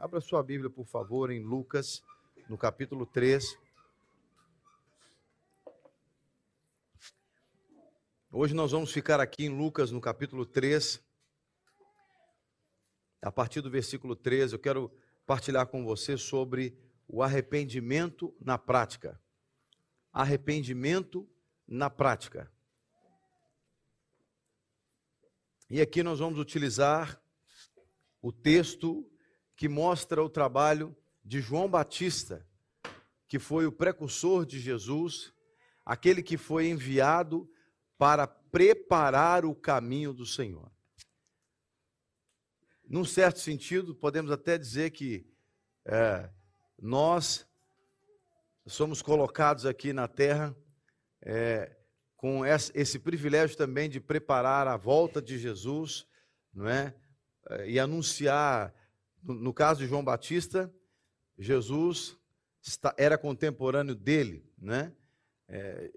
Abra sua Bíblia, por favor, em Lucas, no capítulo 3. Hoje nós vamos ficar aqui em Lucas, no capítulo 3. A partir do versículo 13, eu quero partilhar com você sobre o arrependimento na prática. Arrependimento na prática. E aqui nós vamos utilizar o texto que mostra o trabalho de João Batista, que foi o precursor de Jesus, aquele que foi enviado para preparar o caminho do Senhor. Num certo sentido, podemos até dizer que é, nós somos colocados aqui na terra é, com esse privilégio também de preparar a volta de Jesus, não é? É, e anunciar no caso de João Batista, Jesus era contemporâneo dele, né? É,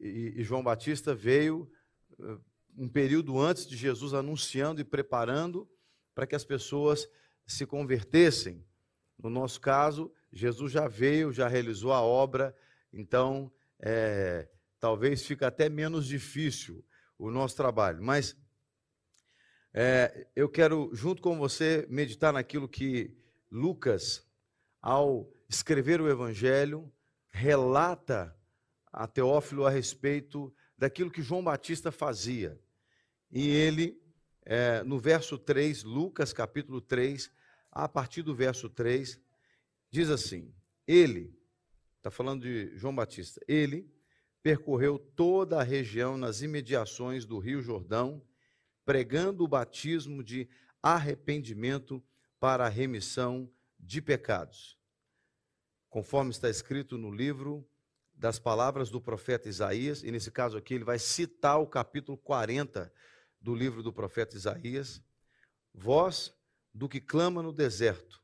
e, João Batista veio uh, um período antes de Jesus anunciando e preparando para que as pessoas se convertessem. No nosso caso, Jesus já veio, já realizou a obra, então é, talvez fique até menos difícil o nosso trabalho. Mas é, eu quero, junto com você, meditar naquilo que Lucas, ao escrever o Evangelho, relata a Teófilo a respeito daquilo que João Batista fazia. E ele, é, no verso 3, Lucas capítulo 3, a partir do verso 3, diz assim: Ele, está falando de João Batista, ele percorreu toda a região nas imediações do Rio Jordão pregando o batismo de arrependimento para a remissão de pecados. Conforme está escrito no livro das palavras do profeta Isaías, e nesse caso aqui ele vai citar o capítulo 40 do livro do profeta Isaías: Vós do que clama no deserto,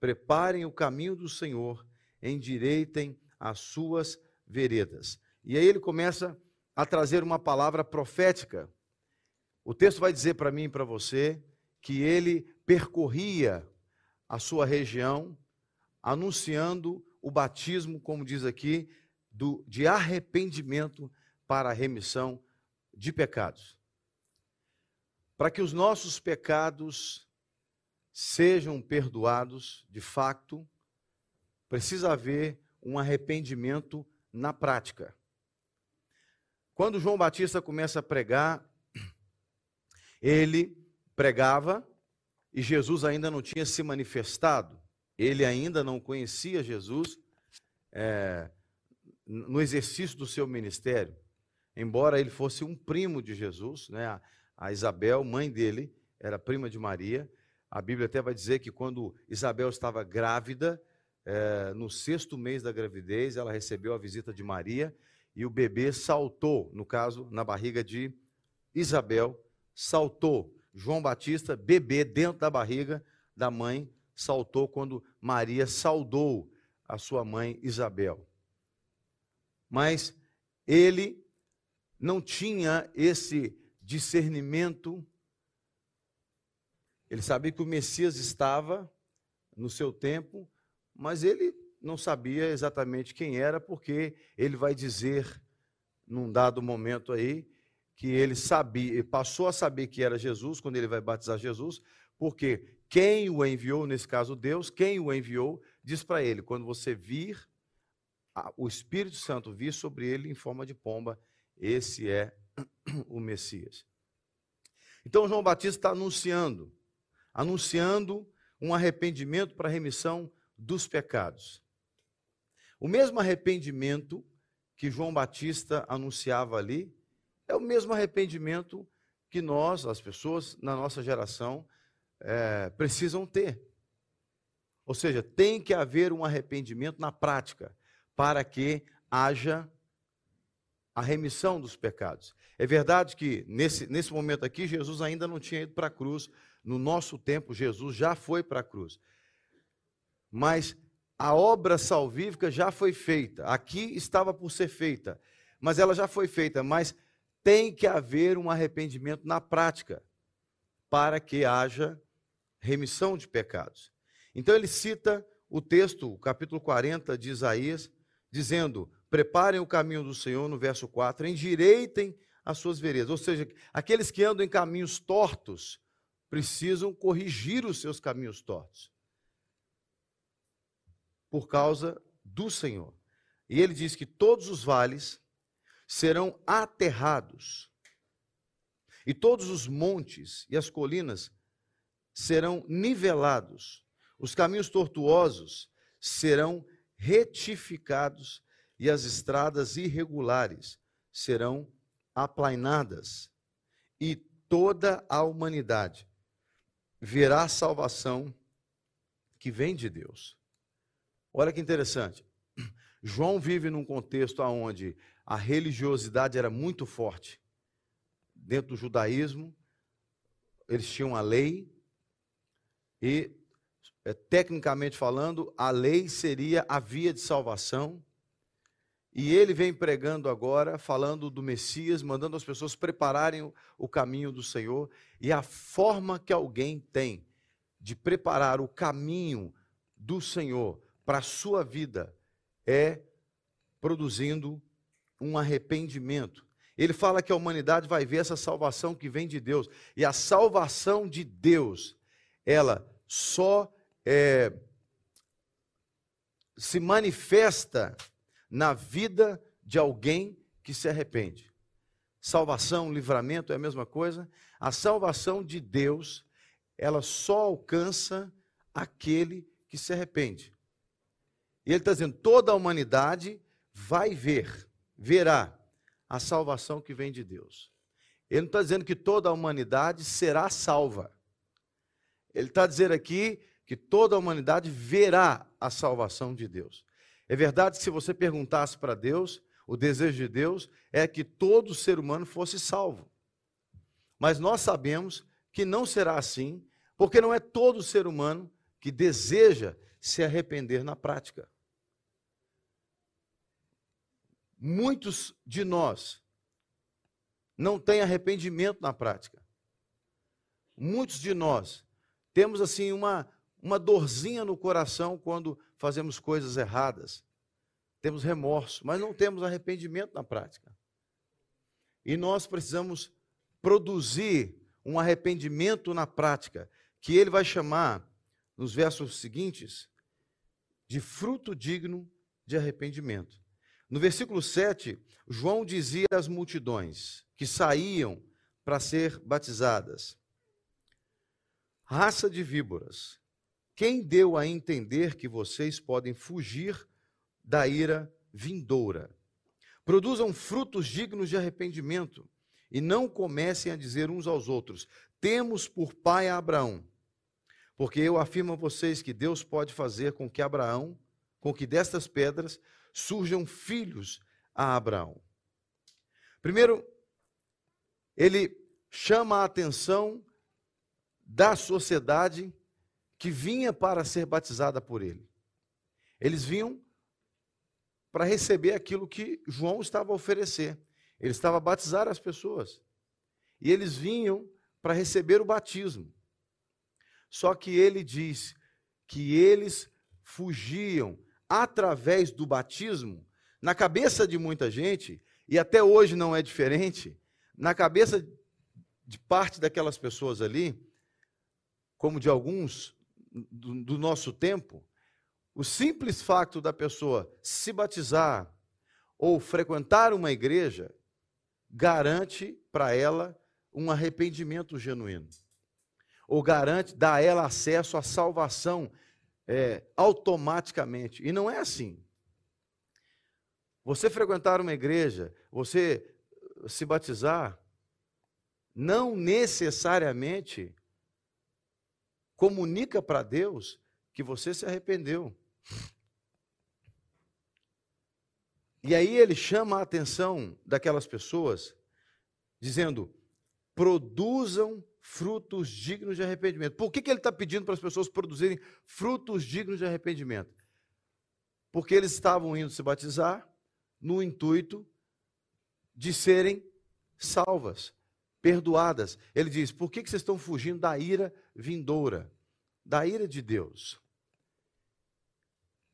preparem o caminho do Senhor, endireitem as suas veredas. E aí ele começa a trazer uma palavra profética o texto vai dizer para mim e para você que ele percorria a sua região anunciando o batismo, como diz aqui, do, de arrependimento para a remissão de pecados. Para que os nossos pecados sejam perdoados, de fato, precisa haver um arrependimento na prática. Quando João Batista começa a pregar, ele pregava e Jesus ainda não tinha se manifestado, ele ainda não conhecia Jesus é, no exercício do seu ministério, embora ele fosse um primo de Jesus, né? a Isabel, mãe dele, era prima de Maria. A Bíblia até vai dizer que quando Isabel estava grávida, é, no sexto mês da gravidez, ela recebeu a visita de Maria e o bebê saltou, no caso, na barriga de Isabel, saltou. João Batista, bebê dentro da barriga da mãe, saltou quando Maria saudou a sua mãe Isabel. Mas ele não tinha esse discernimento. Ele sabia que o Messias estava no seu tempo, mas ele não sabia exatamente quem era, porque ele vai dizer num dado momento aí que ele sabia, passou a saber que era Jesus quando ele vai batizar Jesus, porque quem o enviou, nesse caso Deus, quem o enviou, diz para ele: quando você vir o Espírito Santo vir sobre ele em forma de pomba, esse é o Messias. Então João Batista está anunciando, anunciando um arrependimento para a remissão dos pecados. O mesmo arrependimento que João Batista anunciava ali, é o mesmo arrependimento que nós, as pessoas na nossa geração, é, precisam ter. Ou seja, tem que haver um arrependimento na prática para que haja a remissão dos pecados. É verdade que nesse, nesse momento aqui, Jesus ainda não tinha ido para a cruz. No nosso tempo, Jesus já foi para a cruz. Mas a obra salvífica já foi feita. Aqui estava por ser feita, mas ela já foi feita. Mas tem que haver um arrependimento na prática para que haja remissão de pecados. Então ele cita o texto, o capítulo 40 de Isaías, dizendo: Preparem o caminho do Senhor, no verso 4, endireitem as suas veredas. Ou seja, aqueles que andam em caminhos tortos precisam corrigir os seus caminhos tortos. Por causa do Senhor. E ele diz que todos os vales serão aterrados, e todos os montes e as colinas serão nivelados, os caminhos tortuosos serão retificados, e as estradas irregulares serão aplainadas, e toda a humanidade verá a salvação que vem de Deus. Olha que interessante. João vive num contexto onde a religiosidade era muito forte. Dentro do judaísmo, eles tinham a lei, e, é, tecnicamente falando, a lei seria a via de salvação. E ele vem pregando agora, falando do Messias, mandando as pessoas prepararem o, caminho do Senhor. E a forma que alguém tem de preparar o caminho do Senhor para a sua vida é produzindo um arrependimento. Ele fala que a humanidade vai ver essa salvação que vem de Deus. E a salvação de Deus, ela só é, se manifesta na vida de alguém que se arrepende. Salvação, livramento é a mesma coisa. A salvação de Deus, ela só alcança aquele que se arrepende. E ele está dizendo: toda a humanidade vai ver verá a salvação que vem de Deus. Ele não está dizendo que toda a humanidade será salva. Ele está dizendo aqui que toda a humanidade verá a salvação de Deus. É verdade que se você perguntasse para Deus, o desejo de Deus é que todo ser humano fosse salvo. Mas nós sabemos que não será assim, porque não é todo ser humano que deseja se arrepender na prática. Muitos de nós não têm arrependimento na prática. Muitos de nós temos assim uma, uma dorzinha no coração quando fazemos coisas erradas. Temos remorso, mas não temos arrependimento na prática. E nós precisamos produzir um arrependimento na prática, que ele vai chamar, nos versos seguintes, de fruto digno de arrependimento. No versículo 7, João dizia às multidões que saíam para ser batizadas: Raça de víboras, quem deu a entender que vocês podem fugir da ira vindoura? Produzam frutos dignos de arrependimento e não comecem a dizer uns aos outros: Temos por pai a Abraão. Porque eu afirmo a vocês que Deus pode fazer com que Abraão, com que destas pedras surjam filhos a Abraão. Primeiro, ele chama a atenção da sociedade que vinha para ser batizada por ele. Eles vinham para receber aquilo que João estava a oferecer. Ele estava a batizar as pessoas. E eles vinham para receber o batismo. Só que ele diz que eles fugiam através do batismo, na cabeça de muita gente, e até hoje não é diferente, na cabeça de parte daquelas pessoas ali, como de alguns do, do nosso tempo, o simples fato da pessoa se batizar ou frequentar uma igreja garante para ela um arrependimento genuíno. Ou garante, dá a ela acesso à salvação é, automaticamente. E não é assim. Você frequentar uma igreja, você se batizar, não necessariamente comunica para Deus que você se arrependeu. E aí ele chama a atenção daquelas pessoas, dizendo: produzam frutos dignos de arrependimento. Por que, que ele está pedindo para as pessoas produzirem frutos dignos de arrependimento? Porque eles estavam indo se batizar no intuito de serem salvas, perdoadas. Ele diz: por que, que vocês estão fugindo da ira vindoura, da ira de Deus?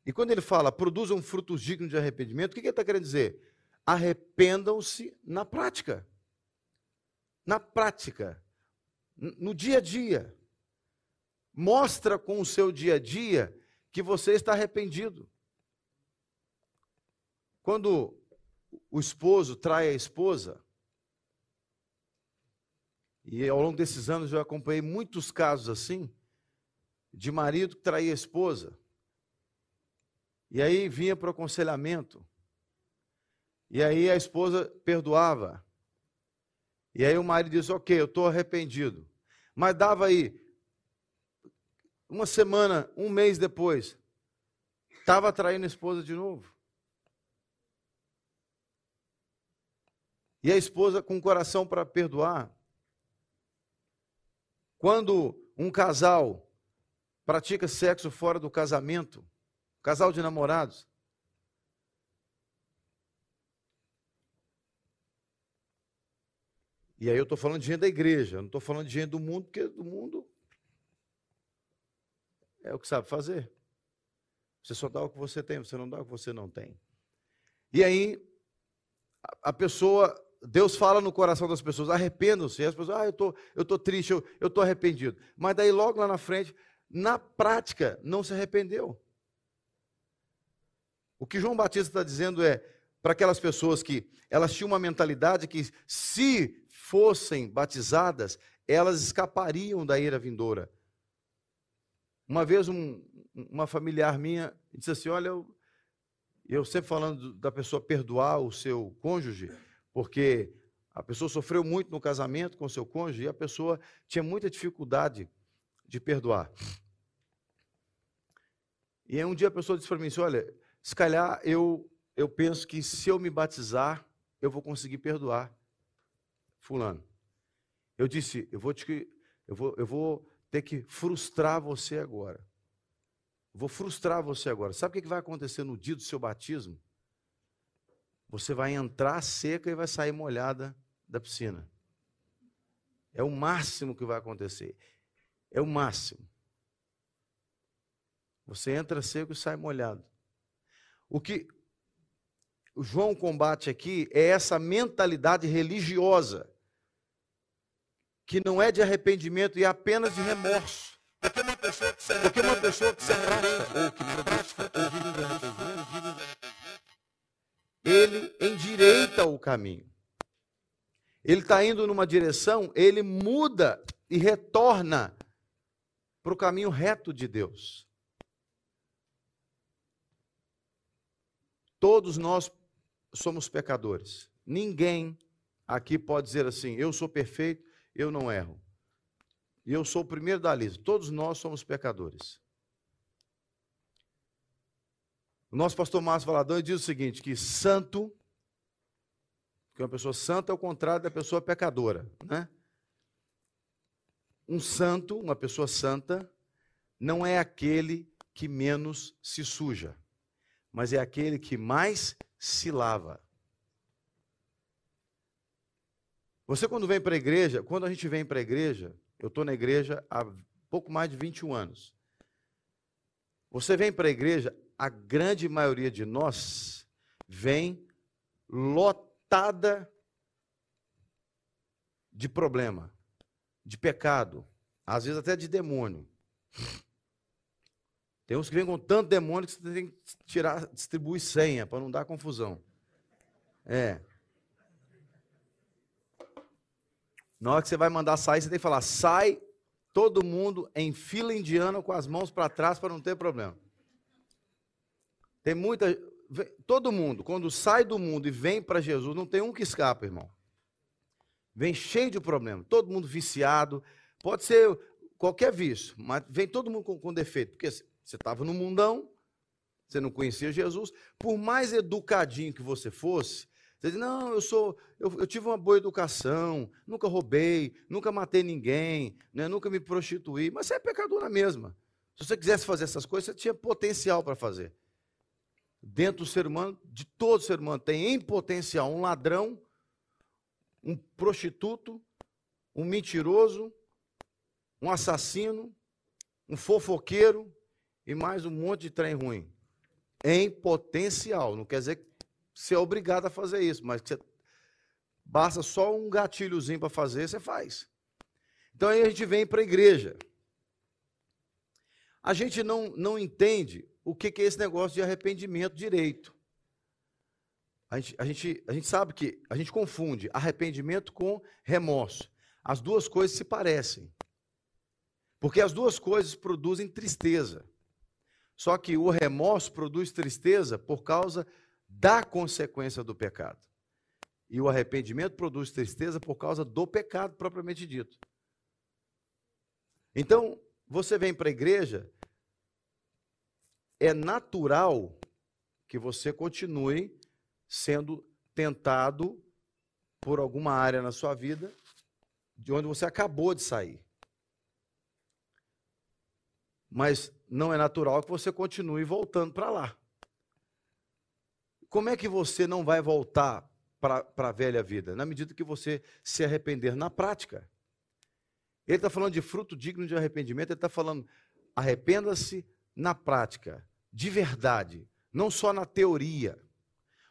E quando ele fala produzam frutos dignos de arrependimento, o que ele está querendo dizer? Arrependam-se na prática. Na prática. No dia a dia. Mostra com o seu dia a dia que você está arrependido. Quando o esposo trai a esposa, e ao longo desses anos eu acompanhei muitos casos assim, de marido que traía a esposa. E aí vinha para o aconselhamento. E aí a esposa perdoava. E aí o marido disse: Ok, eu estou arrependido. Mas dava aí, uma semana, um mês depois, estava traindo a esposa de novo. E a esposa com o coração para perdoar. Quando um casal pratica sexo fora do casamento, casal de namorados, E aí eu estou falando de gente da igreja, não estou falando de gente do mundo, porque do mundo é o que sabe fazer. Você só dá o que você tem, você não dá o que você não tem. E aí, a pessoa Deus fala no coração das pessoas, arrependam-se. As pessoas, ah, eu tô, estou tô triste, eu estou arrependido. Mas daí logo lá na frente, na prática, não se arrependeu. O que João Batista está dizendo é, para aquelas pessoas que elas tinham uma mentalidade que se fossem batizadas, elas escapariam da ira vindoura. Uma vez um, uma familiar minha disse assim, olha, eu, eu sempre falando da pessoa perdoar o seu cônjuge, porque a pessoa sofreu muito no casamento com seu cônjuge e a pessoa tinha muita dificuldade de perdoar. E aí um dia a pessoa disse para mim assim, olha, se calhar eu, eu penso que se eu me batizar, eu vou conseguir perdoar fulano. Eu disse, eu vou, te, eu vou, eu vou ter que frustrar você agora. Vou frustrar você agora. Sabe o que vai acontecer no dia do seu batismo? Você vai entrar seca e vai sair molhada da piscina. É o máximo que vai acontecer. É o máximo. Você entra seco e sai molhado. O que o João combate aqui é essa mentalidade religiosa, que não é de arrependimento e é apenas de remorso. Porque uma pessoa que se, uma pessoa que se afasta ou que produz ou vive de ele endireita o caminho. Ele está indo numa direção, ele muda e retorna para o caminho reto de Deus. Todos nós somos pecadores. Ninguém aqui pode dizer assim: eu sou perfeito, eu não erro. E eu sou o primeiro da lista. Todos nós somos pecadores. O nosso pastor Márcio Valadão diz o seguinte: que santo, que uma pessoa santa é o contrário da pessoa pecadora, né? Um santo, uma pessoa santa, não é aquele que menos se suja, mas é aquele que mais se lava. Você, quando vem para a igreja, quando a gente vem para a igreja, eu estou na igreja há pouco mais de 21 anos. Você vem para a igreja, a grande maioria de nós vem lotada de problema, de pecado, às vezes até de demônio. Tem uns que vêm com tanto demônio que você tem que tirar, distribuir senha para não dar confusão. É. Na hora que você vai mandar sair, você tem que falar: sai todo mundo em fila indiana com as mãos para trás para não ter problema. Tem muita. Todo mundo, quando sai do mundo e vem para Jesus, não tem um que escapa, irmão. Vem cheio de problema. Todo mundo viciado. Pode ser qualquer vício, mas vem todo mundo com, com defeito. Porque você estava no mundão, você não conhecia Jesus. Por mais educadinho que você fosse, você diz, não, eu sou, eu, eu, tive uma boa educação, nunca roubei, nunca matei ninguém, né, nunca me prostituí, mas você é pecador na mesma. Se você quisesse fazer essas coisas, você tinha potencial para fazer dentro do ser humano, de todo ser humano, tem em potencial um ladrão, um prostituto, um mentiroso, um assassino, um fofoqueiro e mais um monte de trem ruim. em potencial. Não quer dizer que você é obrigado a fazer isso, mas você, basta só um gatilhozinho para fazer, você faz. Então aí a gente vem para a igreja. A gente não, não entende o que, que é esse negócio de arrependimento direito. A gente, a, gente, a gente sabe que a gente confunde arrependimento com remorso. As duas coisas se parecem. Porque as duas coisas produzem tristeza. Só que o remorso produz tristeza por causa da consequência do pecado. E o arrependimento produz tristeza por causa do pecado propriamente dito. Então, você vem para a igreja, é natural que você continue sendo tentado por alguma área na sua vida de onde você acabou de sair. Mas não é natural que você continue voltando para lá. Como é que você não vai voltar para a velha vida? Na medida que você se arrepender na prática. Ele está falando de fruto digno de arrependimento, ele está falando, arrependa-se na prática, de verdade, não só na teoria.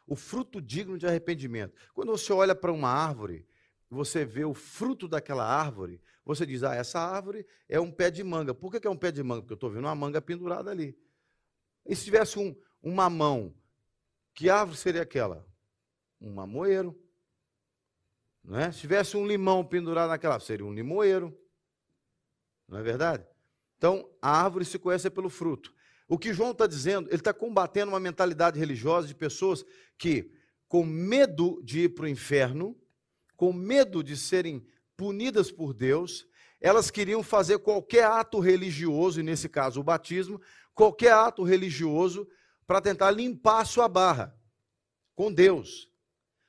O fruto digno de arrependimento. Quando você olha para uma árvore, você vê o fruto daquela árvore, você diz: Ah, essa árvore é um pé de manga. Por que é um pé de manga? Porque eu estou vendo uma manga pendurada ali. E se tivesse um, mamão, que árvore seria aquela? Um mamoeiro. Não é? Se tivesse um limão pendurado naquela, seria um limoeiro. Não é verdade? Então, a árvore se conhece pelo fruto. O que João está dizendo, ele está combatendo uma mentalidade religiosa de pessoas que, com medo de ir para o inferno, com medo de serem punidas por Deus, elas queriam fazer qualquer ato religioso, e nesse caso o batismo, qualquer ato religioso para tentar limpar a sua barra com Deus.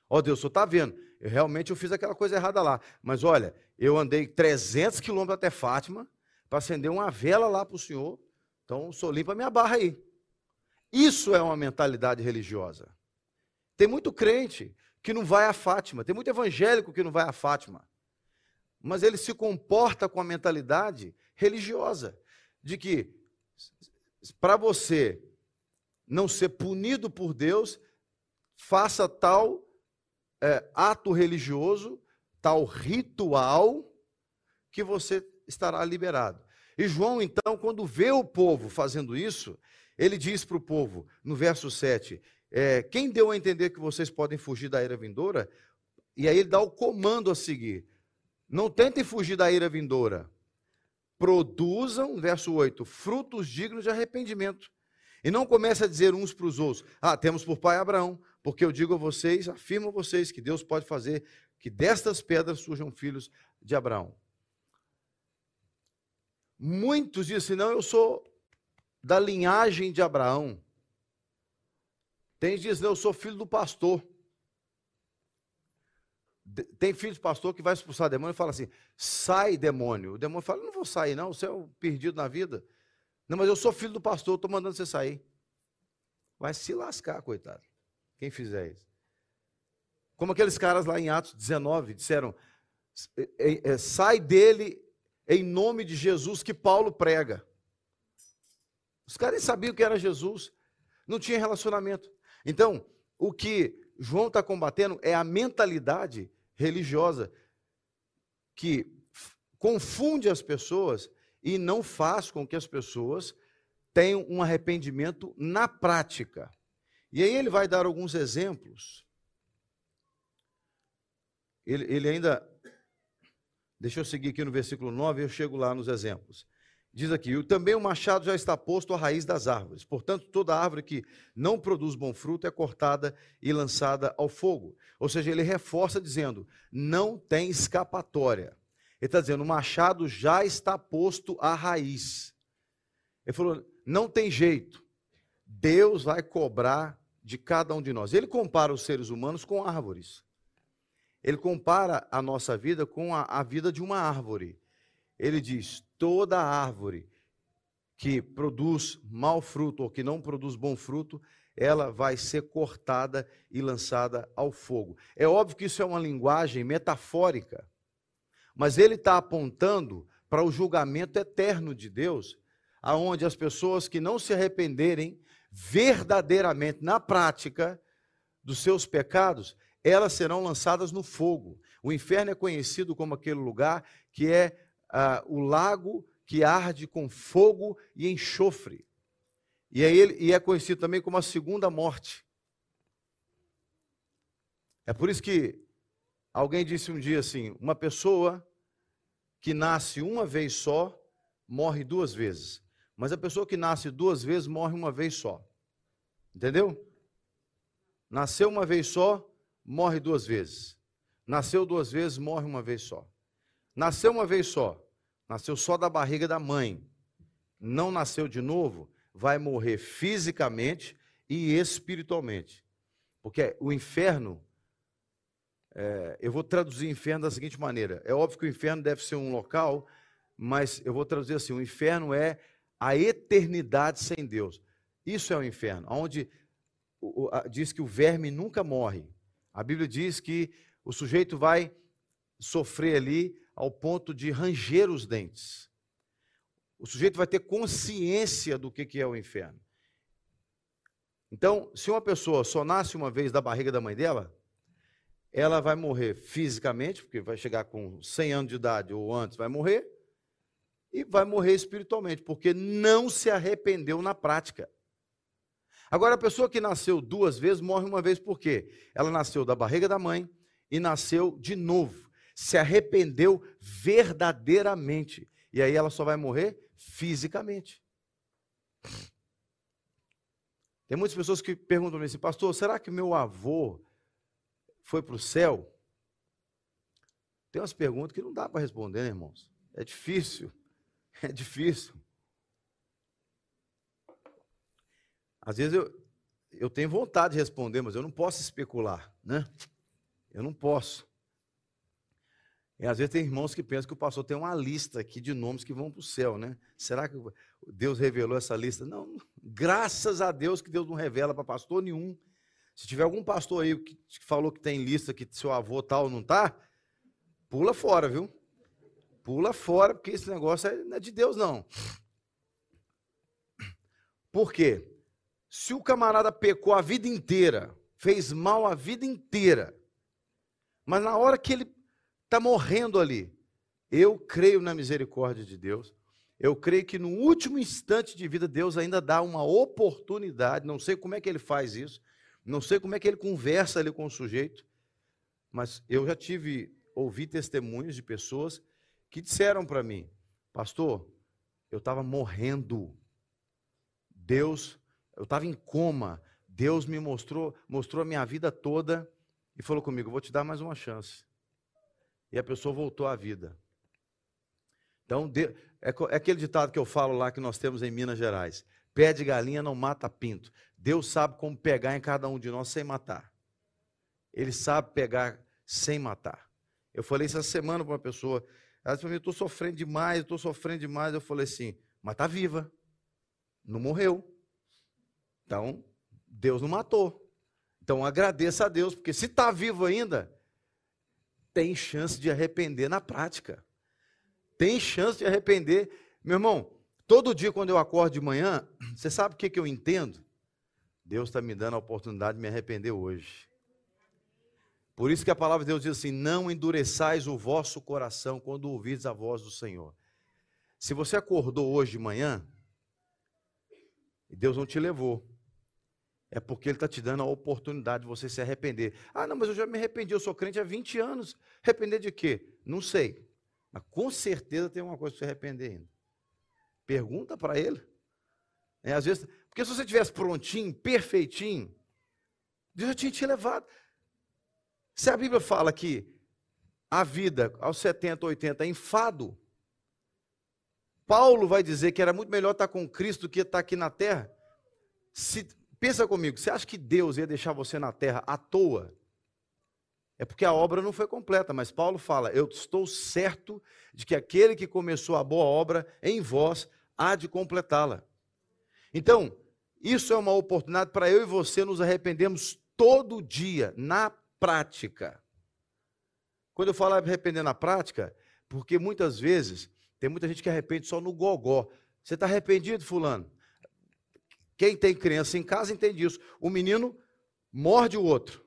Ó oh, Deus, você está vendo, eu, realmente eu fiz aquela coisa errada lá, mas olha, eu andei 300 quilômetros até Fátima para acender uma vela lá para o Senhor, então sou limpa a minha barra aí. Isso é uma mentalidade religiosa. Tem muito crente que não vai a Fátima, tem muito evangélico que não vai a Fátima. Mas ele se comporta com a mentalidade religiosa de que para você não ser punido por Deus, faça tal é, ato religioso, tal ritual, que você estará liberado. E João, então, quando vê o povo fazendo isso, ele diz para o povo, no verso 7, é, quem deu a entender que vocês podem fugir da ira vindoura? E aí ele dá o comando a seguir. Não tentem fugir da ira vindoura. Produzam, verso 8, frutos dignos de arrependimento. E não comece a dizer uns para os outros: Ah, temos por pai Abraão, porque eu digo a vocês, afirmo a vocês, que Deus pode fazer que destas pedras surjam filhos de Abraão. Muitos dizem: Não, eu sou da linhagem de Abraão. Tem gente que diz, eu sou filho do pastor. Tem filho de pastor que vai expulsar demônio e fala assim: sai demônio. O demônio fala: não vou sair, não, você é um perdido na vida. Não, mas eu sou filho do pastor, estou mandando você sair. Vai se lascar, coitado. Quem fizer isso. Como aqueles caras lá em Atos 19 disseram: é, é, sai dele em nome de Jesus que Paulo prega. Os caras sabiam que era Jesus, não tinha relacionamento. Então, o que João está combatendo é a mentalidade religiosa que confunde as pessoas e não faz com que as pessoas tenham um arrependimento na prática. E aí ele vai dar alguns exemplos. Ele, ele ainda. Deixa eu seguir aqui no versículo 9, eu chego lá nos exemplos. Diz aqui: também o machado já está posto à raiz das árvores. Portanto, toda árvore que não produz bom fruto é cortada e lançada ao fogo. Ou seja, ele reforça dizendo: não tem escapatória. Ele está dizendo: o machado já está posto à raiz. Ele falou: não tem jeito. Deus vai cobrar de cada um de nós. Ele compara os seres humanos com árvores. Ele compara a nossa vida com a, a vida de uma árvore. Ele diz: toda árvore que produz mau fruto ou que não produz bom fruto, ela vai ser cortada e lançada ao fogo. É óbvio que isso é uma linguagem metafórica, mas ele está apontando para o julgamento eterno de Deus, aonde as pessoas que não se arrependerem verdadeiramente na prática dos seus pecados, elas serão lançadas no fogo. O inferno é conhecido como aquele lugar que é ah, o lago que arde com fogo e enxofre. E é, ele, e é conhecido também como a segunda morte. É por isso que alguém disse um dia assim: uma pessoa que nasce uma vez só morre duas vezes. Mas a pessoa que nasce duas vezes morre uma vez só. Entendeu? Nasceu uma vez só, morre duas vezes. Nasceu duas vezes, morre uma vez só. Nasceu uma vez só, nasceu só da barriga da mãe. Não nasceu de novo, vai morrer fisicamente e espiritualmente. Porque o inferno, é, eu vou traduzir inferno da seguinte maneira: é óbvio que o inferno deve ser um local, mas eu vou traduzir assim: o inferno é a eternidade sem Deus. Isso é o inferno, onde diz que o verme nunca morre. A Bíblia diz que o sujeito vai sofrer ali ao ponto de ranger os dentes. O sujeito vai ter consciência do que é o inferno. Então, se uma pessoa só nasce uma vez da barriga da mãe dela, ela vai morrer fisicamente, porque vai chegar com 100 anos de idade ou antes, vai morrer, e vai morrer espiritualmente, porque não se arrependeu na prática. Agora, a pessoa que nasceu duas vezes morre uma vez por quê? Ela nasceu da barriga da mãe e nasceu de novo. Se arrependeu verdadeiramente. E aí ela só vai morrer fisicamente. Tem muitas pessoas que perguntam assim, pastor, será que meu avô foi para o céu? Tem umas perguntas que não dá para responder, né, irmãos? É difícil. É difícil. Às vezes eu, eu tenho vontade de responder, mas eu não posso especular, né? Eu não posso. E às vezes tem irmãos que pensam que o pastor tem uma lista aqui de nomes que vão para o céu, né? Será que Deus revelou essa lista? Não, graças a Deus que Deus não revela para pastor nenhum. Se tiver algum pastor aí que falou que tem lista que seu avô tal não tá, pula fora, viu? Pula fora, porque esse negócio é, não é de Deus, não. Por quê? Se o camarada pecou a vida inteira, fez mal a vida inteira, mas na hora que ele está morrendo ali, eu creio na misericórdia de Deus. Eu creio que no último instante de vida, Deus ainda dá uma oportunidade. Não sei como é que ele faz isso, não sei como é que ele conversa ali com o sujeito, mas eu já tive, ouvi testemunhos de pessoas que disseram para mim, pastor, eu estava morrendo. Deus, eu estava em coma. Deus me mostrou, mostrou a minha vida toda e falou comigo: Vou te dar mais uma chance. E a pessoa voltou à vida. Então, é, é aquele ditado que eu falo lá que nós temos em Minas Gerais: Pé de galinha não mata pinto. Deus sabe como pegar em cada um de nós sem matar. Ele sabe pegar sem matar. Eu falei essa semana para uma pessoa, ela disse para mim: estou sofrendo demais, estou sofrendo demais. Eu falei assim: Mas está viva, não morreu. Então, Deus não matou. Então agradeça a Deus, porque se está vivo ainda, tem chance de arrepender na prática. Tem chance de arrepender. Meu irmão, todo dia quando eu acordo de manhã, você sabe o que, que eu entendo? Deus está me dando a oportunidade de me arrepender hoje. Por isso que a palavra de Deus diz assim: não endureçais o vosso coração quando ouvides a voz do Senhor. Se você acordou hoje de manhã, e Deus não te levou, é porque Ele está te dando a oportunidade de você se arrepender. Ah, não, mas eu já me arrependi, eu sou crente há 20 anos. Arrepender de quê? Não sei. Mas com certeza tem uma coisa para se arrepender ainda. Pergunta para Ele. É, às vezes, porque se você tivesse prontinho, perfeitinho, Deus já tinha te levado. Se a Bíblia fala que a vida aos 70, 80 é enfado, Paulo vai dizer que era muito melhor estar com Cristo do que estar aqui na terra. Se Pensa comigo, você acha que Deus ia deixar você na terra à toa? É porque a obra não foi completa, mas Paulo fala: Eu estou certo de que aquele que começou a boa obra em vós há de completá-la. Então, isso é uma oportunidade para eu e você nos arrependermos todo dia, na prática. Quando eu falo arrepender na prática, porque muitas vezes tem muita gente que arrepende só no gogó. Você está arrependido, fulano? Quem tem criança em casa entende isso. O menino morde o outro.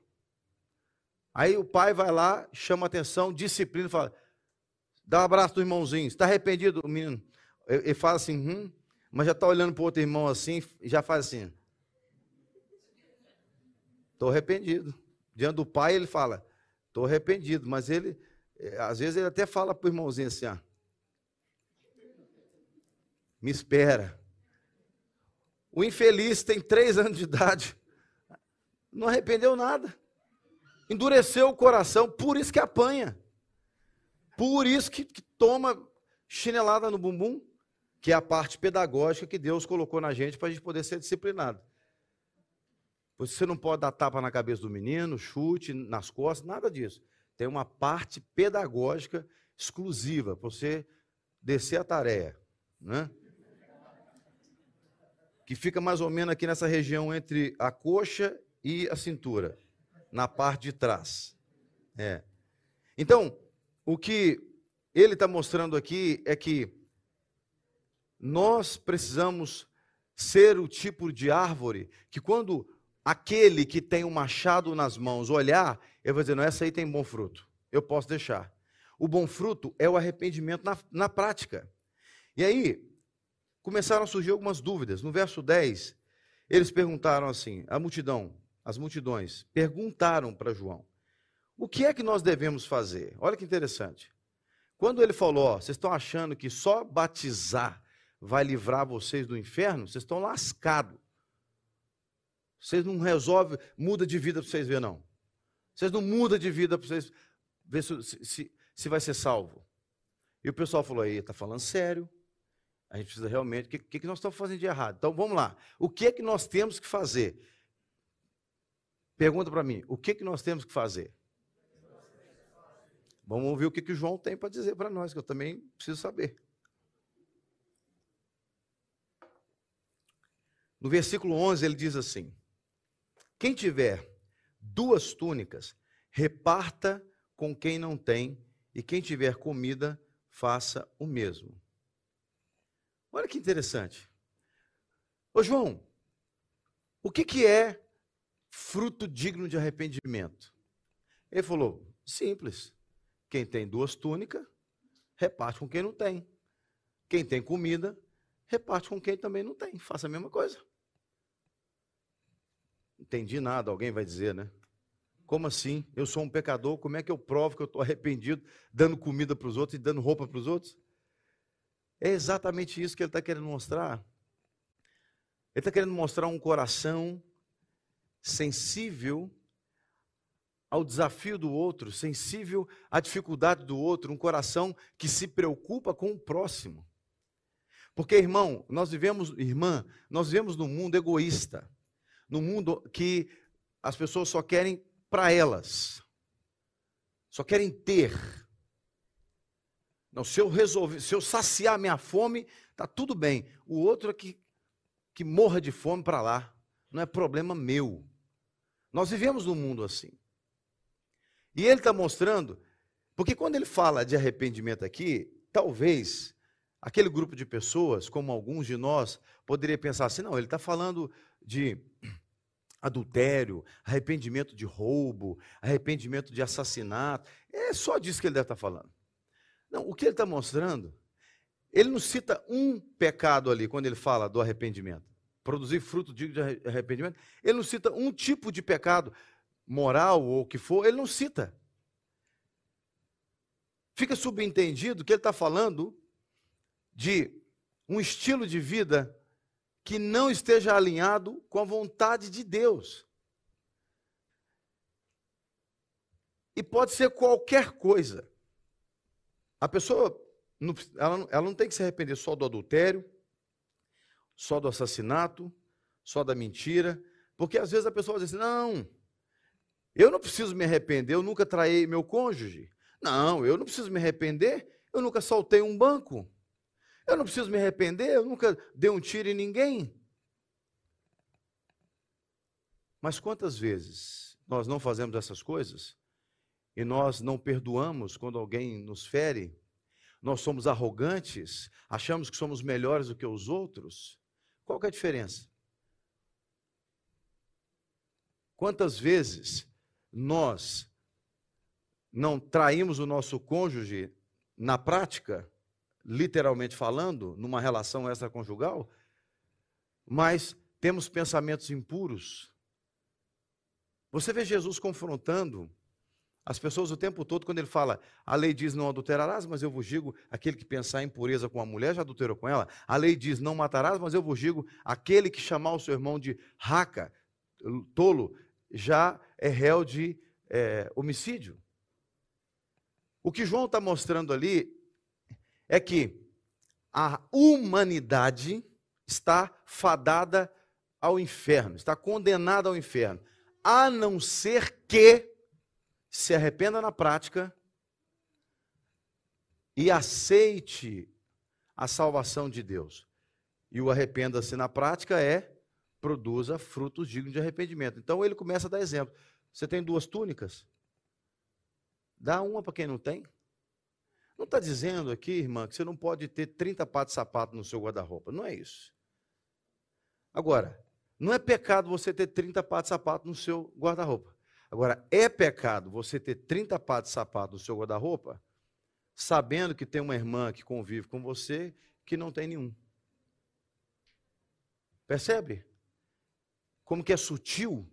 Aí o pai vai lá, chama atenção, disciplina, fala: dá um abraço do irmãozinho. Está arrependido? Menino. Ele fala assim, hum, mas já está olhando para o outro irmão assim, e já faz assim. Estou arrependido. Diante do pai, ele fala: estou arrependido. Mas ele, eh, às vezes, ele até fala para o irmãozinho assim: ó, me espera. O infeliz tem três anos de idade, não arrependeu nada, endureceu o coração, por isso que apanha, por isso que, que toma chinelada no bumbum, que é a parte pedagógica que Deus colocou na gente para a gente poder ser disciplinado. Você não pode dar tapa na cabeça do menino, chute nas costas, nada disso. Tem uma parte pedagógica exclusiva para você descer a tarefa, né? que fica mais ou menos aqui nessa região entre a coxa e a cintura, na parte de trás. É. Então, o que ele está mostrando aqui é que nós precisamos ser o tipo de árvore que, quando aquele que tem um machado nas mãos olhar, ele vai dizer: não, essa aí tem bom fruto, eu posso deixar. O bom fruto é o arrependimento na, na prática. E aí, começaram a surgir algumas dúvidas. No verso 10, eles perguntaram assim: a multidão, as multidões, perguntaram para João: o que é que nós devemos fazer? Olha que interessante. Quando ele falou: ó, vocês estão achando que só batizar vai livrar vocês do inferno? Vocês estão lascados. Vocês não resolvem, muda de vida para vocês verem, não. Vocês não mudam de vida para vocês ver se, se, se vai ser salvo. E o pessoal falou aí, está falando sério. A gente precisa realmente. O que, que, que nós estamos fazendo de errado? Então vamos lá. O que é que nós temos que fazer? Pergunta para mim: o que, é que nós temos que fazer? Vamos ouvir o que, que o João tem para dizer para nós, que eu também preciso saber. No versículo 11 ele diz assim: Quem tiver duas túnicas, reparta com quem não tem, e quem tiver comida, faça o mesmo. Olha que interessante. Ô João, o que, que é fruto digno de arrependimento? Ele falou: simples. Quem tem duas túnicas, reparte com quem não tem. Quem tem comida, reparte com quem também não tem. Faça a mesma coisa. Entendi nada, alguém vai dizer, né? Como assim? Eu sou um pecador, como é que eu provo que eu estou arrependido, dando comida para os outros e dando roupa para os outros? É exatamente isso que ele está querendo mostrar. Ele está querendo mostrar um coração sensível ao desafio do outro, sensível à dificuldade do outro, um coração que se preocupa com o próximo. Porque, irmão, nós vivemos, irmã, nós vivemos num mundo egoísta, num mundo que as pessoas só querem para elas, só querem ter. Não, se eu resolver, se eu saciar minha fome, tá tudo bem. O outro é que, que morra de fome para lá. Não é problema meu. Nós vivemos num mundo assim. E ele está mostrando, porque quando ele fala de arrependimento aqui, talvez aquele grupo de pessoas, como alguns de nós, poderia pensar assim: não, ele está falando de adultério, arrependimento de roubo, arrependimento de assassinato. É só disso que ele deve estar tá falando. Não, o que ele está mostrando, ele não cita um pecado ali quando ele fala do arrependimento. Produzir fruto digno de arrependimento. Ele não cita um tipo de pecado moral ou o que for, ele não cita. Fica subentendido que ele está falando de um estilo de vida que não esteja alinhado com a vontade de Deus. E pode ser qualquer coisa. A pessoa, ela, ela não tem que se arrepender só do adultério, só do assassinato, só da mentira, porque às vezes a pessoa diz assim: não, eu não preciso me arrepender, eu nunca traí meu cônjuge. Não, eu não preciso me arrepender, eu nunca soltei um banco. Eu não preciso me arrepender, eu nunca dei um tiro em ninguém. Mas quantas vezes nós não fazemos essas coisas e nós não perdoamos quando alguém nos fere, nós somos arrogantes, achamos que somos melhores do que os outros, qual é a diferença? Quantas vezes nós não traímos o nosso cônjuge na prática, literalmente falando, numa relação extraconjugal, mas temos pensamentos impuros. Você vê Jesus confrontando as pessoas o tempo todo, quando ele fala, a lei diz não adulterarás, mas eu vos digo, aquele que pensar em pureza com a mulher já adulterou com ela. A lei diz não matarás, mas eu vos digo, aquele que chamar o seu irmão de raca, tolo, já é réu de é, homicídio. O que João está mostrando ali é que a humanidade está fadada ao inferno, está condenada ao inferno, a não ser que se arrependa na prática e aceite a salvação de Deus. E o arrependa-se na prática é produza frutos dignos de arrependimento. Então ele começa a dar exemplo. Você tem duas túnicas? Dá uma para quem não tem. Não está dizendo aqui, irmã, que você não pode ter 30 pares de sapato no seu guarda-roupa. Não é isso. Agora, não é pecado você ter 30 pares de sapato no seu guarda-roupa. Agora, é pecado você ter 30 pares de sapato no seu guarda-roupa, sabendo que tem uma irmã que convive com você que não tem nenhum. Percebe? como que é sutil.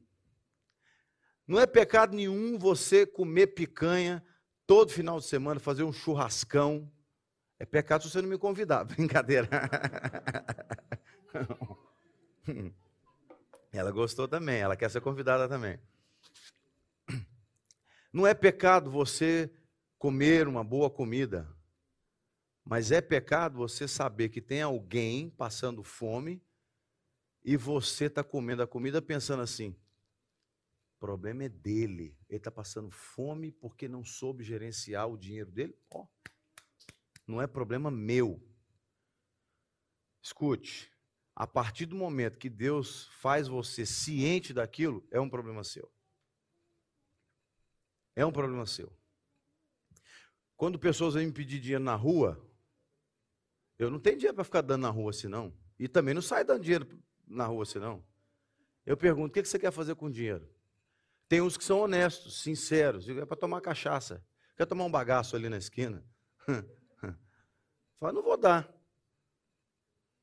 Não é pecado nenhum você comer picanha todo final de semana, fazer um churrascão. É pecado se você não me convidar. Brincadeira. Ela gostou também, ela quer ser convidada também. Não é pecado você comer uma boa comida, mas é pecado você saber que tem alguém passando fome e você está comendo a comida pensando assim: problema é dele. Ele está passando fome porque não soube gerenciar o dinheiro dele. Oh, não é problema meu. Escute, a partir do momento que Deus faz você ciente daquilo, é um problema seu. É um problema seu. Quando pessoas vêm me pedir dinheiro na rua, eu não tenho dinheiro para ficar dando na rua assim, não. E também não sai dando dinheiro na rua senão. Eu pergunto, o que você quer fazer com o dinheiro? Tem uns que são honestos, sinceros, é para tomar cachaça. Quer tomar um bagaço ali na esquina? Fala, não vou dar.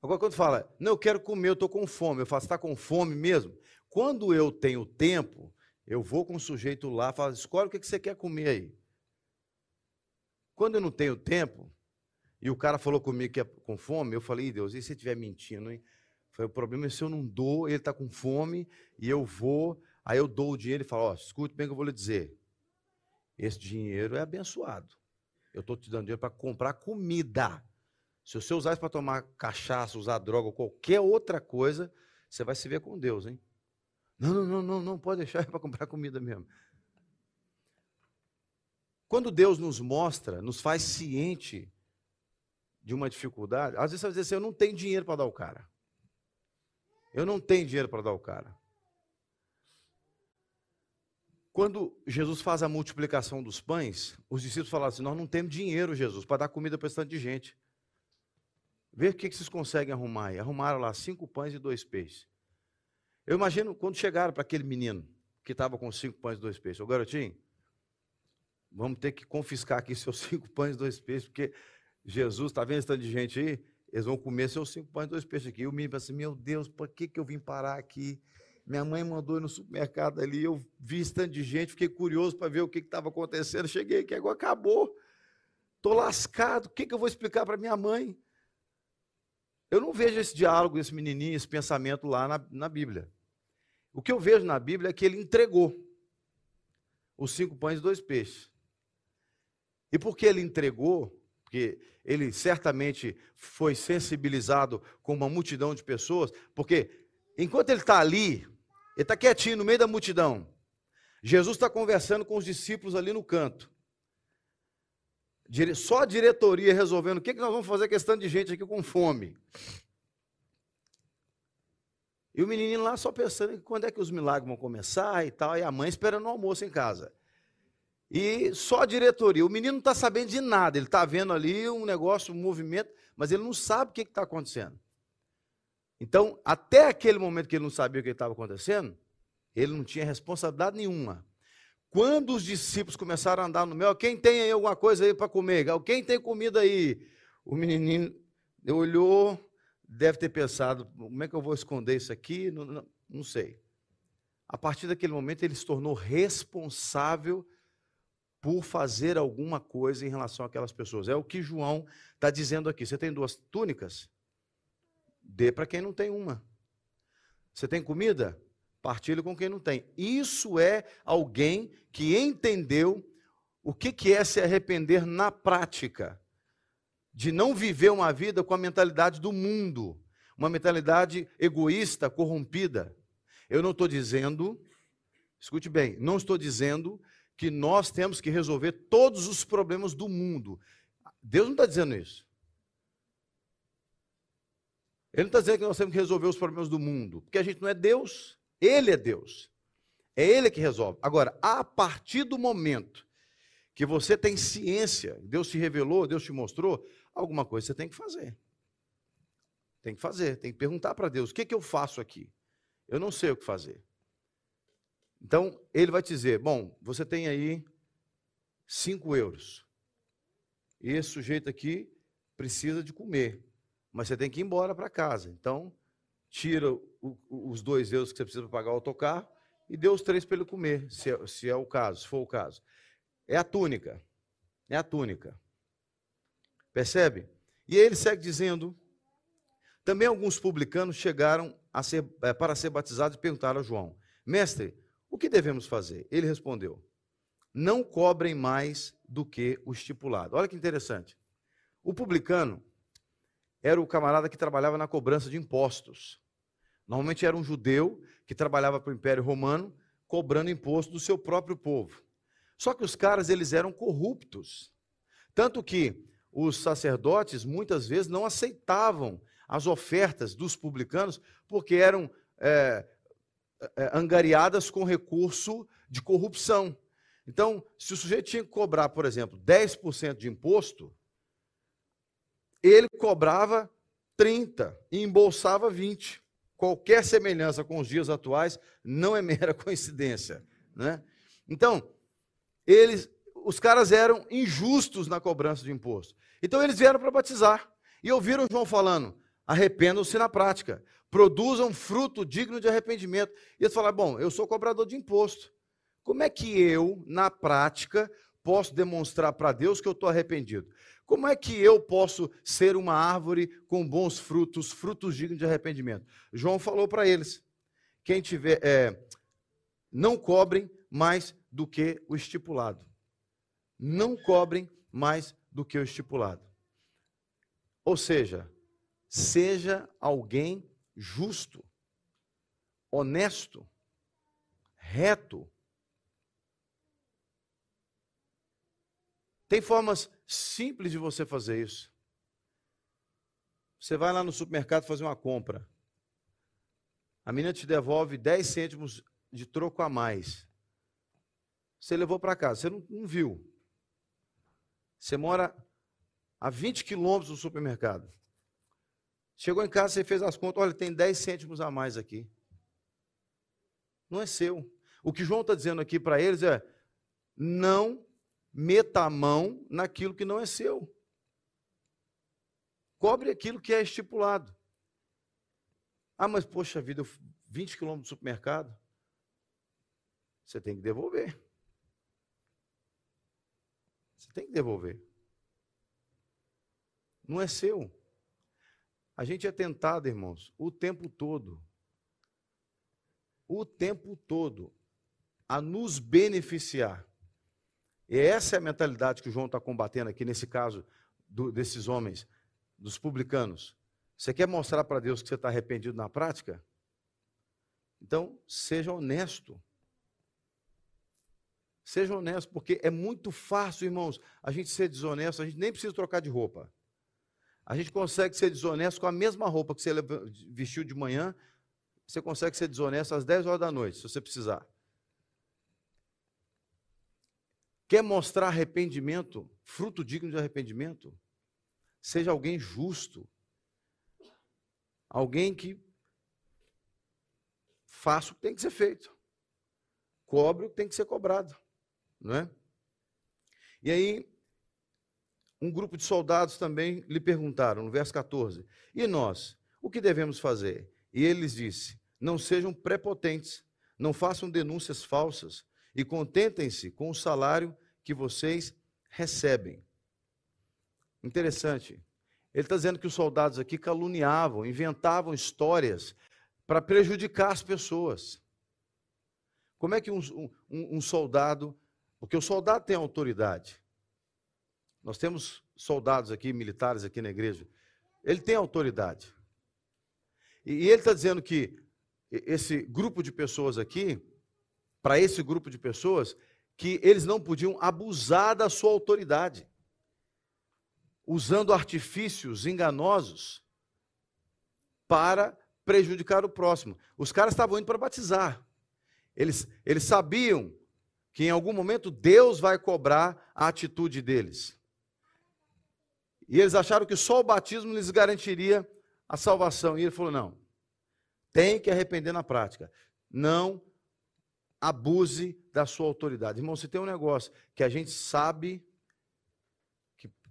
Agora, quando fala, não, eu quero comer, eu estou com fome. Eu falo, está com fome mesmo? Quando eu tenho tempo, eu vou com o sujeito lá, falo, escolhe o que você quer comer aí. Quando eu não tenho tempo, e o cara falou comigo que é com fome, eu falei, Deus, e se estiver mentindo, hein? Foi o problema é se eu não dou, ele está com fome e eu vou, aí eu dou o dinheiro e falo, ó, escute bem o que eu vou lhe dizer. Esse dinheiro é abençoado. Eu estou te dando dinheiro para comprar comida. Se você usar isso para tomar cachaça, usar droga ou qualquer outra coisa, você vai se ver com Deus, hein? Não, não, não, não, não pode deixar para comprar comida mesmo. Quando Deus nos mostra, nos faz ciente de uma dificuldade, às vezes você vai dizer assim, eu não tenho dinheiro para dar ao cara. Eu não tenho dinheiro para dar ao cara. Quando Jesus faz a multiplicação dos pães, os discípulos falaram assim: Nós não temos dinheiro, Jesus, para dar comida para esse tanto de gente. Vê o que vocês conseguem arrumar aí. Arrumaram lá cinco pães e dois peixes. Eu imagino quando chegaram para aquele menino que estava com cinco pães e dois peixes. Ô garotinho, vamos ter que confiscar aqui seus cinco pães e dois peixes, porque Jesus, está vendo esse tanto de gente aí? Eles vão comer seus cinco pães e dois peixes aqui. E o menino pensa assim, meu Deus, por que, que eu vim parar aqui? Minha mãe mandou no supermercado ali, eu vi esse tanto de gente, fiquei curioso para ver o que estava acontecendo. Cheguei aqui, agora acabou. Estou lascado, o que, que eu vou explicar para minha mãe? Eu não vejo esse diálogo, esse menininho, esse pensamento lá na, na Bíblia. O que eu vejo na Bíblia é que ele entregou os cinco pães e dois peixes. E porque ele entregou, porque ele certamente foi sensibilizado com uma multidão de pessoas, porque enquanto ele está ali, ele está quietinho no meio da multidão, Jesus está conversando com os discípulos ali no canto. Só a diretoria resolvendo o que, que nós vamos fazer questão de gente aqui com fome. E o menininho lá só pensando quando é que os milagres vão começar e tal, e a mãe esperando o almoço em casa. E só a diretoria. O menino não está sabendo de nada. Ele está vendo ali um negócio, um movimento, mas ele não sabe o que está acontecendo. Então, até aquele momento que ele não sabia o que estava acontecendo, Ele não tinha responsabilidade nenhuma. Quando os discípulos começaram a andar no mel, quem tem aí alguma coisa aí para comer? Quem tem comida aí? O menininho olhou, deve ter pensado: como é que eu vou esconder isso aqui? Não, não, não sei. A partir daquele momento, ele se tornou responsável por fazer alguma coisa em relação àquelas pessoas. É o que João está dizendo aqui. Você tem duas túnicas? Dê para quem não tem uma. Você tem comida? Partilhe com quem não tem. Isso é alguém que entendeu o que, que é se arrepender na prática. De não viver uma vida com a mentalidade do mundo, uma mentalidade egoísta, corrompida. Eu não estou dizendo, escute bem, não estou dizendo que nós temos que resolver todos os problemas do mundo. Deus não está dizendo isso. Ele não está dizendo que nós temos que resolver os problemas do mundo, porque a gente não é Deus, Ele é Deus. É Ele que resolve. Agora, a partir do momento que você tem ciência, Deus te revelou, Deus te mostrou, alguma coisa você tem que fazer. Tem que fazer, tem que perguntar para Deus: o que, que eu faço aqui? Eu não sei o que fazer. Então, ele vai te dizer: bom, você tem aí 5 euros. E esse sujeito aqui precisa de comer, mas você tem que ir embora para casa. Então, tira o, os dois euros que você precisa para pagar o autocarro e dê os três para ele comer, se é, se é o caso, se for o caso. É a túnica. É a túnica. Percebe? E aí ele segue dizendo: também alguns publicanos chegaram ser, é, para ser batizados e perguntaram a João: Mestre, o que devemos fazer? Ele respondeu: Não cobrem mais do que o estipulado. Olha que interessante. O publicano era o camarada que trabalhava na cobrança de impostos. Normalmente era um judeu que trabalhava para o Império Romano, cobrando imposto do seu próprio povo. Só que os caras eles eram corruptos. Tanto que os sacerdotes muitas vezes não aceitavam as ofertas dos publicanos porque eram é, é, angariadas com recurso de corrupção. Então, se o sujeito tinha que cobrar, por exemplo, 10% de imposto, ele cobrava 30% e embolsava 20%. Qualquer semelhança com os dias atuais não é mera coincidência. Né? Então, eles, os caras eram injustos na cobrança de imposto. Então, eles vieram para batizar e ouviram João falando: arrependam-se na prática produzam fruto digno de arrependimento. E eles falaram: bom, eu sou cobrador de imposto. Como é que eu, na prática, posso demonstrar para Deus que eu estou arrependido? Como é que eu posso ser uma árvore com bons frutos, frutos dignos de arrependimento? João falou para eles: quem tiver, é, não cobrem mais do que o estipulado. Não cobrem mais do que o estipulado. Ou seja, seja alguém justo, honesto, reto. Tem formas simples de você fazer isso. Você vai lá no supermercado fazer uma compra. A menina te devolve 10 cêntimos de troco a mais. Você levou para casa, você não, não, viu. Você mora a 20 quilômetros do supermercado. Chegou em casa, você fez as contas, olha, tem 10 cêntimos a mais aqui. Não é seu. O que João está dizendo aqui para eles é: não meta a mão naquilo que não é seu. Cobre aquilo que é estipulado. Ah, mas poxa vida, 20 quilômetros do supermercado. Você tem que devolver. Você tem que devolver. Não é seu. A gente é tentado, irmãos, o tempo todo, o tempo todo, a nos beneficiar. E essa é a mentalidade que o João está combatendo aqui, nesse caso do, desses homens, dos publicanos. Você quer mostrar para Deus que você está arrependido na prática? Então, seja honesto. Seja honesto, porque é muito fácil, irmãos, a gente ser desonesto, a gente nem precisa trocar de roupa. A gente consegue ser desonesto com a mesma roupa que você vestiu de manhã, você consegue ser desonesto às 10 horas da noite, se você precisar. Quer mostrar arrependimento, fruto digno de arrependimento? Seja alguém justo. Alguém que faça o que tem que ser feito. cobre o que tem que ser cobrado, não é? E aí, um grupo de soldados também lhe perguntaram, no verso 14: E nós, o que devemos fazer? E ele lhes disse: Não sejam prepotentes, não façam denúncias falsas e contentem-se com o salário que vocês recebem. Interessante. Ele está dizendo que os soldados aqui caluniavam, inventavam histórias para prejudicar as pessoas. Como é que um, um, um, soldado. Porque o soldado tem autoridade. Nós temos soldados aqui, militares aqui na igreja. Ele tem autoridade. E, e ele está dizendo que esse grupo de pessoas aqui, para esse grupo de pessoas, que eles não podiam abusar da sua autoridade usando artifícios enganosos para prejudicar o próximo. Os caras estavam indo para batizar. Eles, eles sabiam que em algum momento Deus vai cobrar a atitude deles. E eles acharam que só o batismo lhes garantiria a salvação. E ele falou: não, tem que arrepender na prática. Não abuse da sua autoridade. Irmão, se tem um negócio que a gente sabe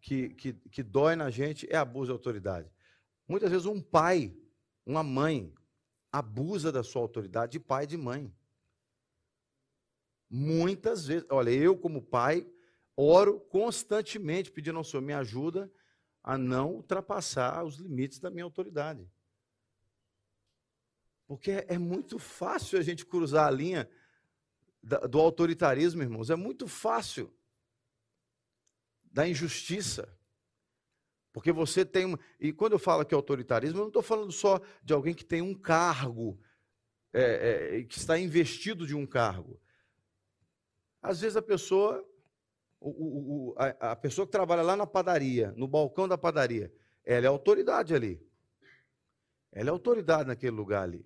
que, que, que dói na gente é abuso de autoridade. Muitas vezes um pai, uma mãe, abusa da sua autoridade de pai e de mãe. Muitas vezes, olha, eu como pai, oro constantemente pedindo ao Senhor me ajuda a não ultrapassar os limites da minha autoridade. Porque é, é muito fácil a gente cruzar a linha do autoritarismo, irmãos, é muito fácil da injustiça. Porque você tem. Uma... E quando eu falo aqui autoritarismo, eu não estou falando só de alguém que tem um cargo, é, é, que está investido de um cargo. Às vezes a pessoa, o, o, a, a pessoa que trabalha lá na padaria, no balcão da padaria, ela é autoridade ali. Ela é autoridade naquele lugar ali,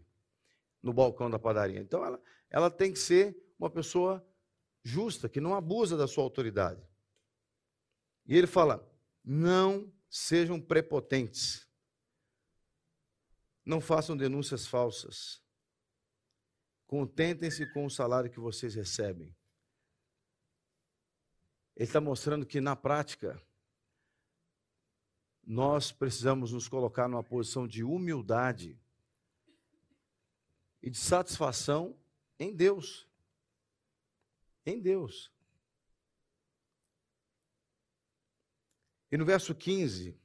no balcão da padaria. Então ela, ela tem que ser uma pessoa justa, que não abusa da sua autoridade. E ele fala: não sejam prepotentes, não façam denúncias falsas, contentem-se com o salário que vocês recebem. Ele está mostrando que na prática, nós precisamos nos colocar numa posição de humildade e de satisfação em Deus. Em Deus. E no verso 15,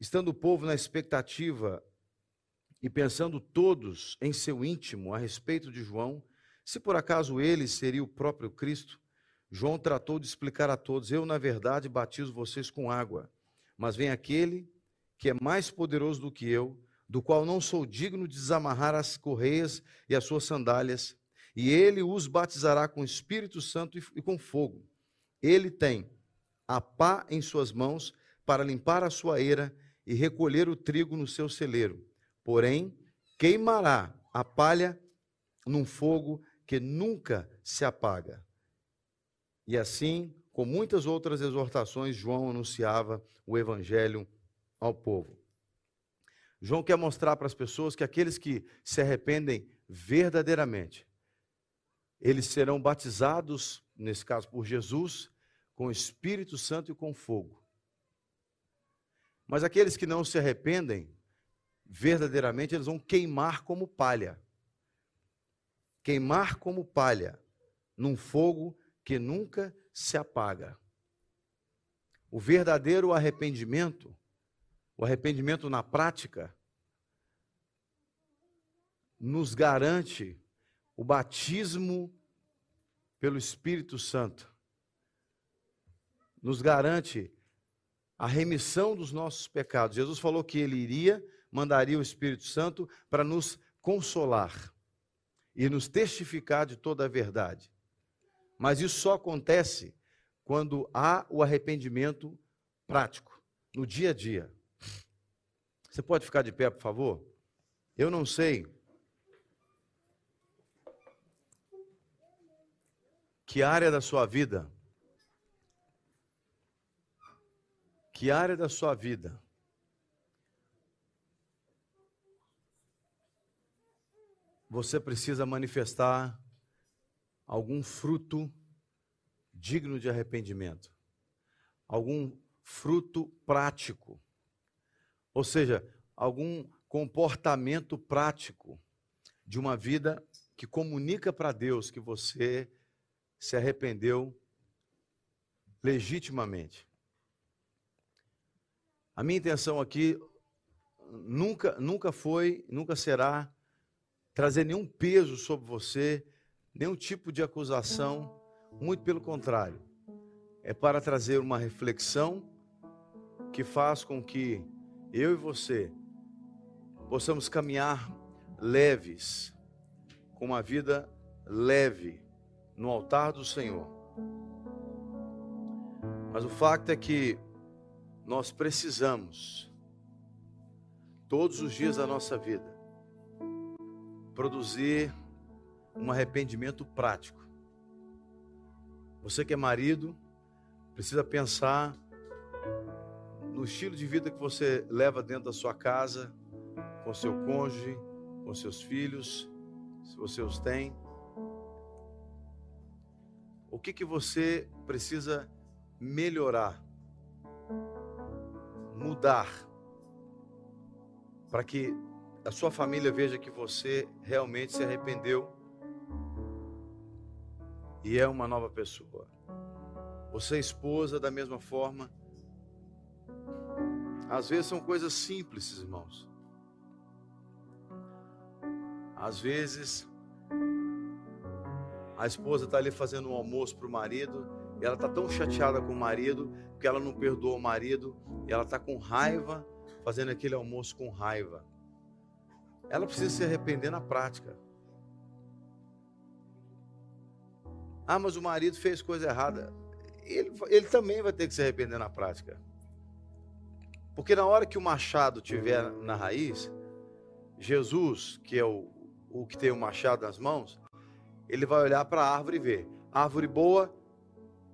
estando o povo na expectativa e pensando todos em seu íntimo a respeito de João, se por acaso ele seria o próprio Cristo, João tratou de explicar a todos: Eu, na verdade, batizo vocês com água, mas vem aquele que é mais poderoso do que eu, do qual não sou digno de desamarrar as correias e as suas sandálias, e ele os batizará com Espírito Santo e com fogo. Ele tem a pá em suas mãos para limpar a sua eira e recolher o trigo no seu celeiro. Porém, queimará a palha num fogo que nunca se apaga. E assim, com muitas outras exortações, João anunciava o evangelho ao povo. João quer mostrar para as pessoas que aqueles que se arrependem verdadeiramente, eles serão batizados, nesse caso por Jesus, com o Espírito Santo e com fogo. Mas aqueles que não se arrependem, verdadeiramente, eles vão queimar como palha. Queimar como palha, num fogo que nunca se apaga. O verdadeiro arrependimento, o arrependimento na prática, nos garante o batismo pelo Espírito Santo nos garante a remissão dos nossos pecados. Jesus falou que ele iria, mandaria o Espírito Santo para nos consolar e nos testificar de toda a verdade. Mas isso só acontece quando há o arrependimento prático, no dia a dia. Você pode ficar de pé, por favor? Eu não sei que área da sua vida? Que área da sua vida? Você precisa manifestar algum fruto digno de arrependimento, algum fruto prático, ou seja, algum comportamento prático de uma vida que comunica para Deus que você se arrependeu legitimamente. A minha intenção aqui nunca, nunca foi, nunca será trazer nenhum peso sobre você, nenhum tipo de acusação, muito pelo contrário. É para trazer uma reflexão que faz com que eu e você possamos caminhar leves, com uma vida leve no altar do Senhor. Mas o fato é que nós precisamos, todos os dias da nossa vida, produzir um arrependimento prático. Você que é marido, precisa pensar no estilo de vida que você leva dentro da sua casa, com seu cônjuge, com seus filhos, se você os tem. O que que você precisa melhorar, mudar, para que a sua família veja que você realmente se arrependeu e é uma nova pessoa. Você esposa da mesma forma. Às vezes são coisas simples, irmãos. Às vezes a esposa está ali fazendo um almoço para o marido, e ela está tão chateada com o marido que ela não perdoa o marido, e ela está com raiva, fazendo aquele almoço com raiva. Ela precisa se arrepender na prática. Ah, mas o marido fez coisa errada. Ele, ele também vai ter que se arrepender na prática. Porque na hora que o machado tiver na raiz, Jesus, que é o, o que tem o machado nas mãos, ele vai olhar para a árvore e ver. Árvore boa,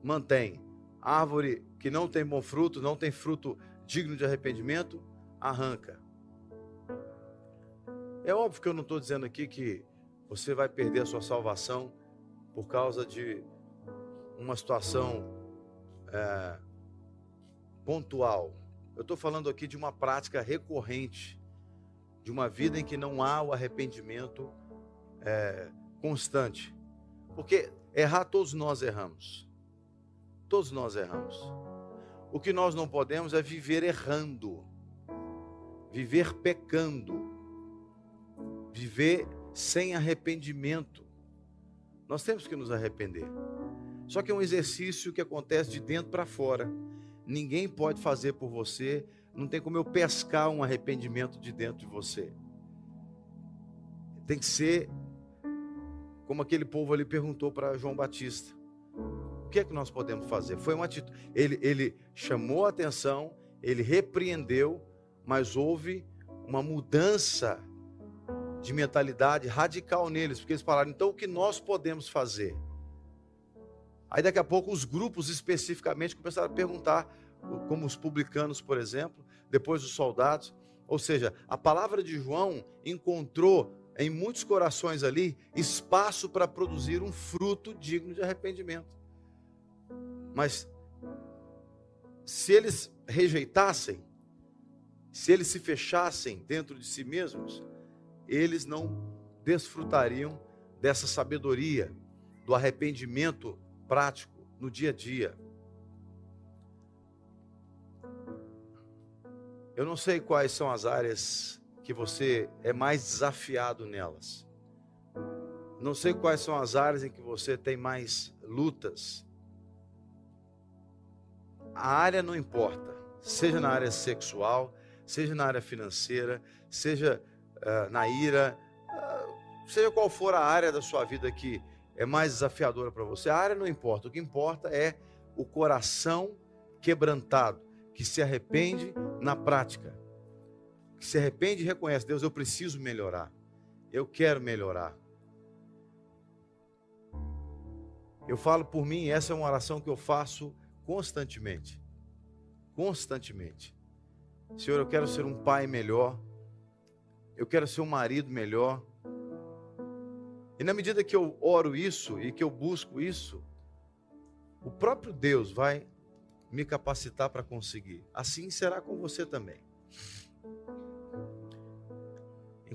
mantém. Árvore que não tem bom fruto, não tem fruto digno de arrependimento, arranca. É óbvio que eu não estou dizendo aqui que você vai perder a sua salvação por causa de uma situação é, pontual. Eu estou falando aqui de uma prática recorrente, de uma vida em que não há o arrependimento é, constante. Porque errar todos nós erramos. Todos nós erramos. O que nós não podemos é viver errando, viver pecando, viver sem arrependimento. Nós temos que nos arrepender. Só que é um exercício que acontece de dentro para fora. Ninguém pode fazer por você, não tem como eu pescar um arrependimento de dentro de você. Tem que ser como aquele povo ali perguntou para João Batista. O que é que nós podemos fazer? Foi uma atitude. Ele, ele chamou a atenção, ele repreendeu, mas houve uma mudança de mentalidade radical neles, porque eles falaram, então o que nós podemos fazer? Aí daqui a pouco os grupos especificamente começaram a perguntar, como os publicanos, por exemplo, depois os soldados. Ou seja, a palavra de João encontrou em muitos corações ali espaço para produzir um fruto digno de arrependimento. Mas se eles rejeitassem, se eles se fechassem dentro de si mesmos, eles não desfrutariam dessa sabedoria, do arrependimento prático no dia a dia. Eu não sei quais são as áreas que você é mais desafiado nelas. Não sei quais são as áreas em que você tem mais lutas. A área não importa, seja na área sexual, seja na área financeira, seja uh, na ira, uh, seja qual for a área da sua vida que é mais desafiadora para você. A área não importa, o que importa é o coração quebrantado, que se arrepende na prática, que se arrepende e reconhece: Deus, eu preciso melhorar, eu quero melhorar. Eu falo por mim, essa é uma oração que eu faço constantemente. Constantemente. Senhor, eu quero ser um pai melhor. Eu quero ser um marido melhor. E na medida que eu oro isso e que eu busco isso, o próprio Deus vai me capacitar para conseguir. Assim será com você também.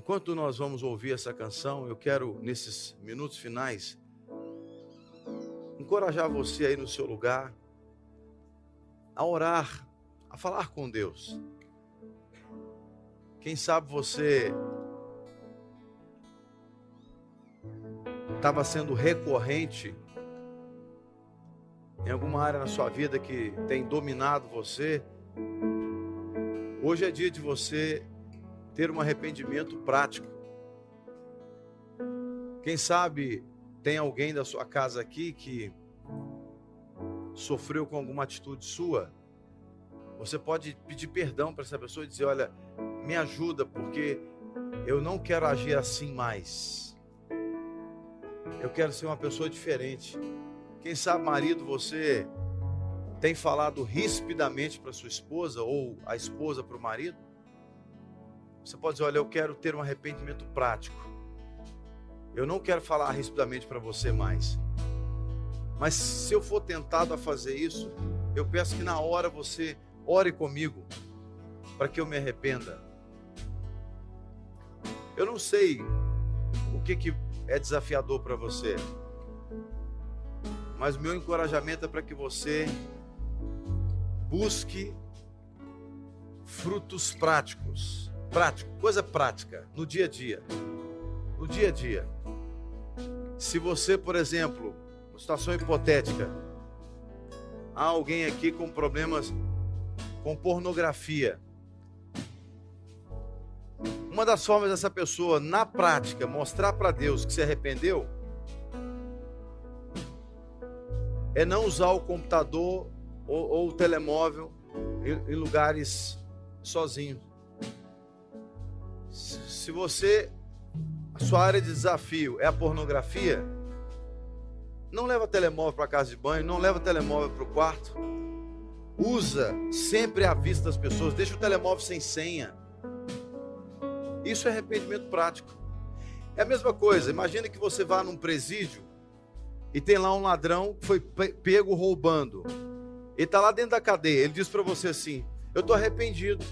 Enquanto nós vamos ouvir essa canção, eu quero, nesses minutos finais, encorajar você aí no seu lugar a orar, a falar com Deus. Quem sabe você estava sendo recorrente em alguma área na sua vida que tem dominado você. Hoje é dia de você ter um arrependimento prático. Quem sabe tem alguém da sua casa aqui que sofreu com alguma atitude sua. Você pode pedir perdão para essa pessoa e dizer: Olha, me ajuda, porque eu não quero agir assim mais. Eu quero ser uma pessoa diferente. Quem sabe, marido, você tem falado rispidamente para sua esposa ou a esposa para o marido? Você pode dizer: Olha, eu quero ter um arrependimento prático. Eu não quero falar rispidamente para você mais. Mas se eu for tentado a fazer isso, eu peço que na hora você ore comigo para que eu me arrependa. Eu não sei o que, que é desafiador para você, mas meu encorajamento é para que você busque frutos práticos prático, coisa prática, no dia a dia. No dia a dia. Se você, por exemplo, uma situação hipotética, há alguém aqui com problemas com pornografia. Uma das formas dessa pessoa, na prática, mostrar para Deus que se arrependeu é não usar o computador ou, ou o telemóvel em, em lugares sozinho. Se você, a sua área de desafio é a pornografia, não leva telemóvel para casa de banho, não leva telemóvel para o quarto. Usa sempre à vista das pessoas, deixa o telemóvel sem senha. Isso é arrependimento prático. É a mesma coisa, imagine que você vá num presídio e tem lá um ladrão que foi pego roubando. Ele está lá dentro da cadeia. Ele diz para você assim: Eu estou arrependido.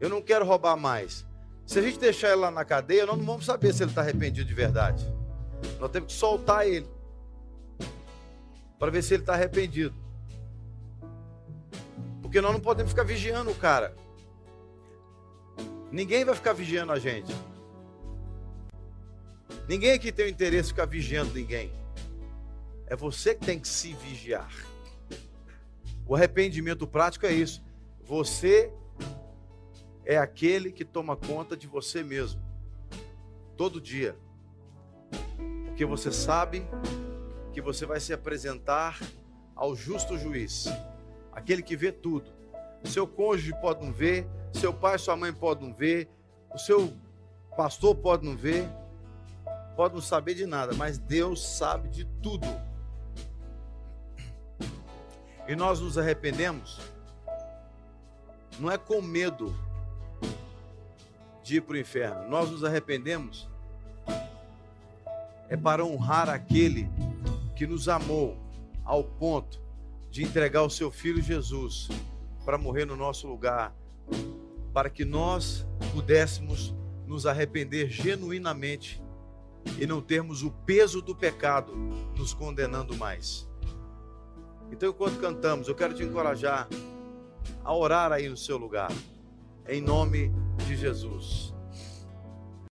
Eu não quero roubar mais. Se a gente deixar ele lá na cadeia, nós não vamos saber se ele está arrependido de verdade. Nós temos que soltar ele para ver se ele está arrependido. Porque nós não podemos ficar vigiando o cara. Ninguém vai ficar vigiando a gente. Ninguém aqui tem o interesse de ficar vigiando ninguém. É você que tem que se vigiar. O arrependimento prático é isso. Você é aquele que toma conta de você mesmo, todo dia, porque você sabe que você vai se apresentar ao justo juiz, aquele que vê tudo. Seu cônjuge pode não ver, seu pai, sua mãe pode não ver, o seu pastor pode não ver, pode não saber de nada, mas Deus sabe de tudo. E nós nos arrependemos, não é com medo de ir para o inferno. Nós nos arrependemos é para honrar aquele que nos amou ao ponto de entregar o seu filho Jesus para morrer no nosso lugar, para que nós pudéssemos nos arrepender genuinamente e não termos o peso do pecado nos condenando mais. Então, enquanto cantamos, eu quero te encorajar a orar aí no seu lugar em nome de Jesus.